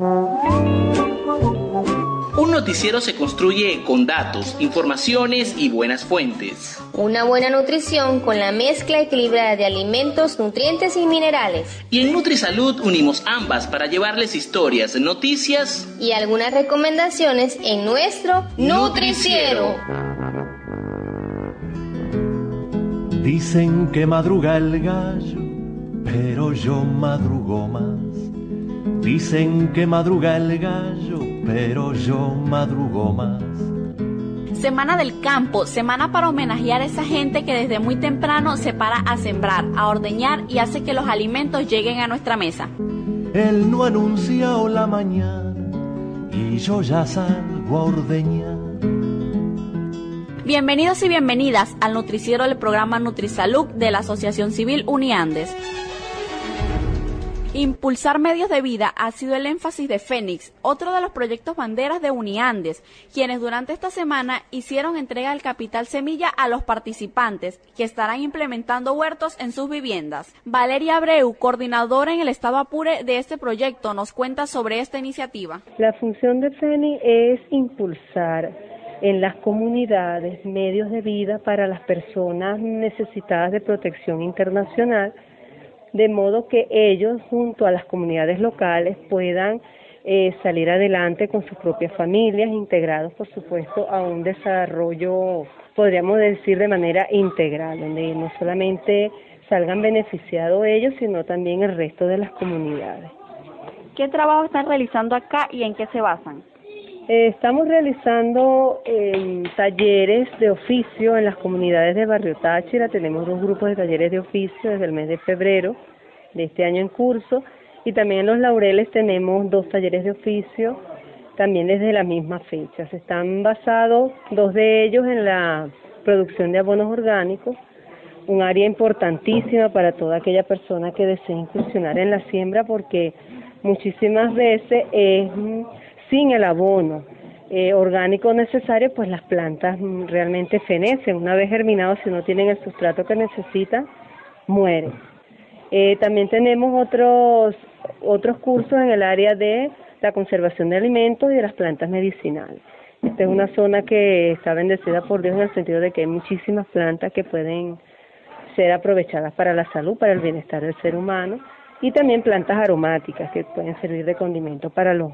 Un noticiero se construye con datos, informaciones y buenas fuentes. Una buena nutrición con la mezcla equilibrada de alimentos, nutrientes y minerales. Y en NutriSalud unimos ambas para llevarles historias, noticias y algunas recomendaciones en nuestro Nutriciero. Dicen que madruga el gallo, pero yo madrugo más. Dicen que madruga el gallo, pero yo madrugo más. Semana del campo, semana para homenajear a esa gente que desde muy temprano se para a sembrar, a ordeñar y hace que los alimentos lleguen a nuestra mesa. Él no anuncia la mañana y yo ya salgo a ordeñar. Bienvenidos y bienvenidas al nutriciero del programa NutriSalud de la Asociación Civil Uniandes. Impulsar medios de vida ha sido el énfasis de Fénix, otro de los proyectos banderas de Uniandes, quienes durante esta semana hicieron entrega del capital semilla a los participantes, que estarán implementando huertos en sus viviendas. Valeria Abreu, coordinadora en el Estado Apure de este proyecto, nos cuenta sobre esta iniciativa. La función de Fénix es impulsar en las comunidades medios de vida para las personas necesitadas de protección internacional de modo que ellos junto a las comunidades locales puedan eh, salir adelante con sus propias familias, integrados por supuesto a un desarrollo, podríamos decir, de manera integral, donde no solamente salgan beneficiados ellos, sino también el resto de las comunidades. ¿Qué trabajo están realizando acá y en qué se basan? Eh, estamos realizando eh, talleres de oficio en las comunidades de Barrio Táchira. Tenemos dos grupos de talleres de oficio desde el mes de febrero de este año en curso. Y también en Los Laureles tenemos dos talleres de oficio también desde la misma fecha. Se están basados dos de ellos en la producción de abonos orgánicos, un área importantísima para toda aquella persona que desee incursionar en la siembra porque muchísimas veces es sin el abono eh, orgánico necesario, pues las plantas realmente fenecen. Una vez germinados, si no tienen el sustrato que necesitan, mueren. Eh, también tenemos otros, otros cursos en el área de la conservación de alimentos y de las plantas medicinales. Esta es una zona que está bendecida por Dios en el sentido de que hay muchísimas plantas que pueden ser aprovechadas para la salud, para el bienestar del ser humano y también plantas aromáticas que pueden servir de condimento para los,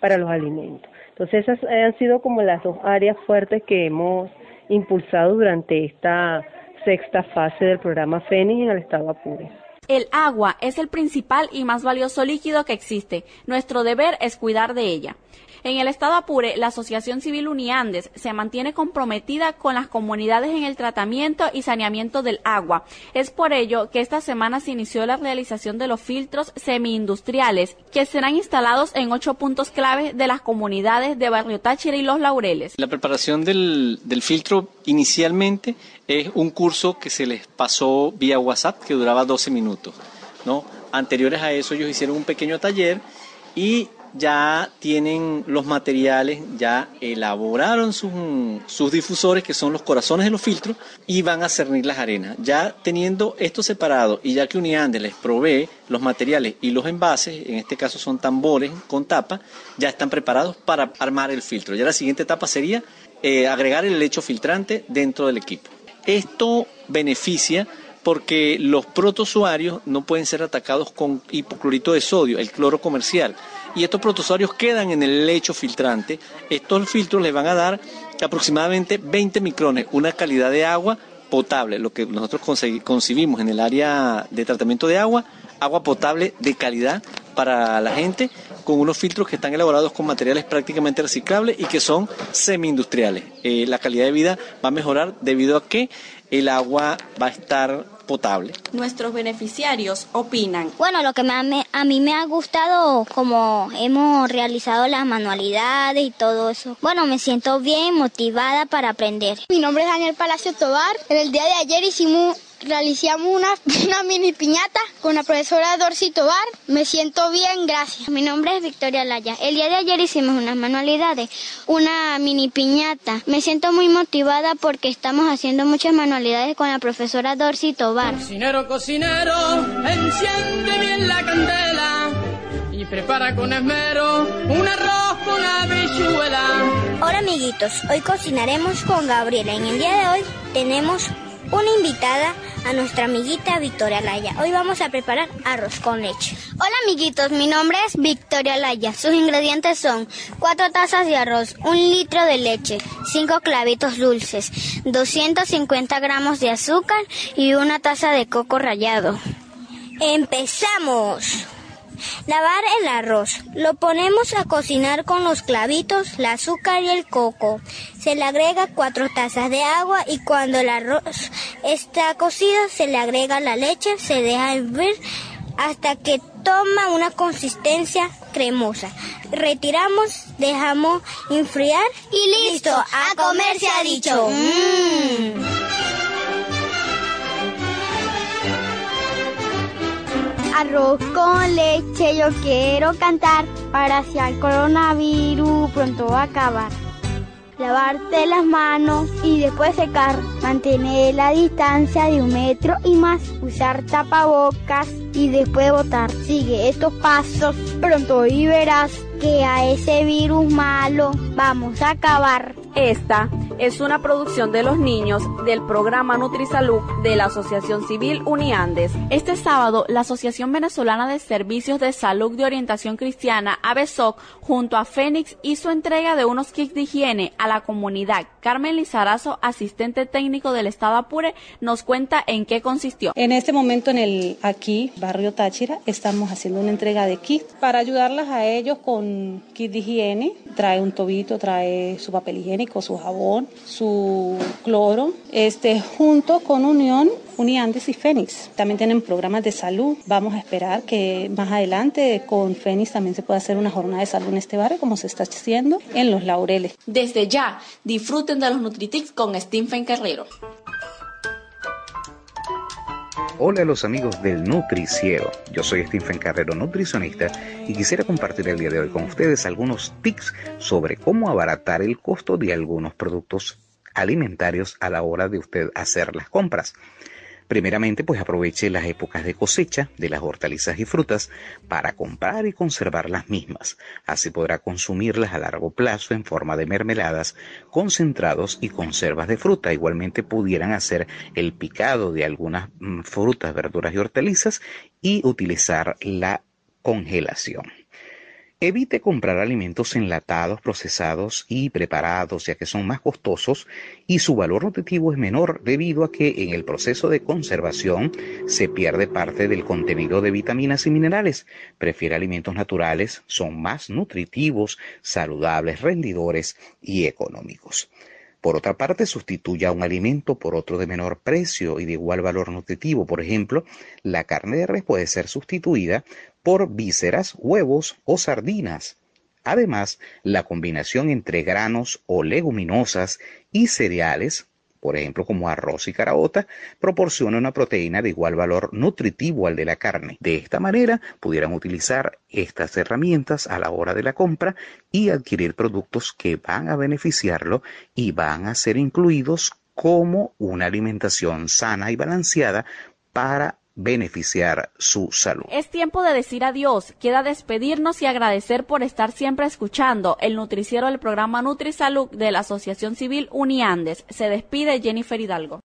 para los alimentos. Entonces esas han sido como las dos áreas fuertes que hemos impulsado durante esta sexta fase del programa FENIX en el estado Apure. El agua es el principal y más valioso líquido que existe. Nuestro deber es cuidar de ella. En el estado Apure, la Asociación Civil Uniandes se mantiene comprometida con las comunidades en el tratamiento y saneamiento del agua. Es por ello que esta semana se inició la realización de los filtros semi-industriales que serán instalados en ocho puntos clave de las comunidades de Barrio Táchira y Los Laureles. La preparación del, del filtro inicialmente es un curso que se les pasó vía WhatsApp que duraba 12 minutos. ¿No? Anteriores a eso ellos hicieron un pequeño taller y ya tienen los materiales, ya elaboraron sus, sus, difusores, que son los corazones de los filtros, y van a cernir las arenas. Ya teniendo esto separado y ya que Uniande les provee los materiales y los envases, en este caso son tambores con tapa, ya están preparados para armar el filtro. Ya la siguiente etapa sería eh, agregar el lecho filtrante dentro del equipo. Esto beneficia porque los protozoarios no pueden ser atacados con hipoclorito de sodio, el cloro comercial y estos protozoarios quedan en el lecho filtrante. Estos filtros les van a dar aproximadamente 20 micrones, una calidad de agua potable, lo que nosotros concibimos en el área de tratamiento de agua, agua potable de calidad para la gente, con unos filtros que están elaborados con materiales prácticamente reciclables y que son semi-industriales. Eh, la calidad de vida va a mejorar debido a que el agua va a estar potable. Nuestros beneficiarios opinan. Bueno, lo que me, a mí me ha gustado como hemos realizado las manualidades y todo eso. Bueno, me siento bien motivada para aprender. Mi nombre es Daniel Palacio Tobar. En el día de ayer hicimos realizamos una, una mini piñata con la profesora Dorcy Tobar. Me siento bien, gracias. Mi nombre es Victoria Laya. El día de ayer hicimos unas manualidades, una mini piñata. Me siento muy motivada porque estamos haciendo muchas manualidades con la profesora Dorcy Tobar. Cocinero, cocinero, enciende bien la candela y prepara con esmero un arroz con habichuela. Hola amiguitos, hoy cocinaremos con Gabriela. En el día de hoy tenemos una invitada a nuestra amiguita Victoria Laya. Hoy vamos a preparar arroz con leche. Hola amiguitos, mi nombre es Victoria Laya. Sus ingredientes son 4 tazas de arroz, 1 litro de leche, 5 clavitos dulces, 250 gramos de azúcar y una taza de coco rallado. ¡Empezamos! Lavar el arroz. Lo ponemos a cocinar con los clavitos, el azúcar y el coco. Se le agrega cuatro tazas de agua y cuando el arroz está cocido se le agrega la leche, se deja hervir hasta que toma una consistencia cremosa. Retiramos, dejamos enfriar y listo, a comer se ha dicho. Mm. Arroz con leche yo quiero cantar para si el coronavirus pronto va a acabar. Lavarte las manos y después secar. Mantener la distancia de un metro y más. Usar tapabocas y después botar. Sigue estos pasos pronto y verás que a ese virus malo vamos a acabar. Esta es una producción de los niños del programa NutriSalud de la Asociación Civil Uniandes. Este sábado, la Asociación Venezolana de Servicios de Salud de Orientación Cristiana, ABESOC, junto a Fénix, hizo entrega de unos kits de higiene a la comunidad. Carmen Lizarazo, asistente técnico del Estado Apure, nos cuenta en qué consistió. En este momento, en el aquí, barrio Táchira, estamos haciendo una entrega de kits para ayudarlas a ellos con kit de higiene. Trae un tobito, trae su papel higiénico, su jabón, su cloro, este, junto con Unión, Uniandes y Fénix. También tienen programas de salud. Vamos a esperar que más adelante con Fénix también se pueda hacer una jornada de salud en este barrio, como se está haciendo en Los Laureles. Desde ya, disfruten de los Nutritix con Stephen Carrero. Hola a los amigos del Nutriciero. Yo soy Stephen Carrero, nutricionista, y quisiera compartir el día de hoy con ustedes algunos tips sobre cómo abaratar el costo de algunos productos alimentarios a la hora de usted hacer las compras. Primeramente, pues aproveche las épocas de cosecha de las hortalizas y frutas para comprar y conservar las mismas. Así podrá consumirlas a largo plazo en forma de mermeladas, concentrados y conservas de fruta. Igualmente pudieran hacer el picado de algunas mm, frutas, verduras y hortalizas y utilizar la congelación. Evite comprar alimentos enlatados, procesados y preparados, ya que son más costosos y su valor nutritivo es menor debido a que en el proceso de conservación se pierde parte del contenido de vitaminas y minerales. Prefiere alimentos naturales, son más nutritivos, saludables, rendidores y económicos. Por otra parte, sustituya un alimento por otro de menor precio y de igual valor nutritivo. Por ejemplo, la carne de res puede ser sustituida por vísceras, huevos o sardinas. Además, la combinación entre granos o leguminosas y cereales, por ejemplo como arroz y caraota, proporciona una proteína de igual valor nutritivo al de la carne. De esta manera, pudieran utilizar estas herramientas a la hora de la compra y adquirir productos que van a beneficiarlo y van a ser incluidos como una alimentación sana y balanceada para beneficiar su salud. Es tiempo de decir adiós, queda despedirnos y agradecer por estar siempre escuchando el nutriciero del programa NutriSalud de la Asociación Civil Uniandes. Se despide Jennifer Hidalgo.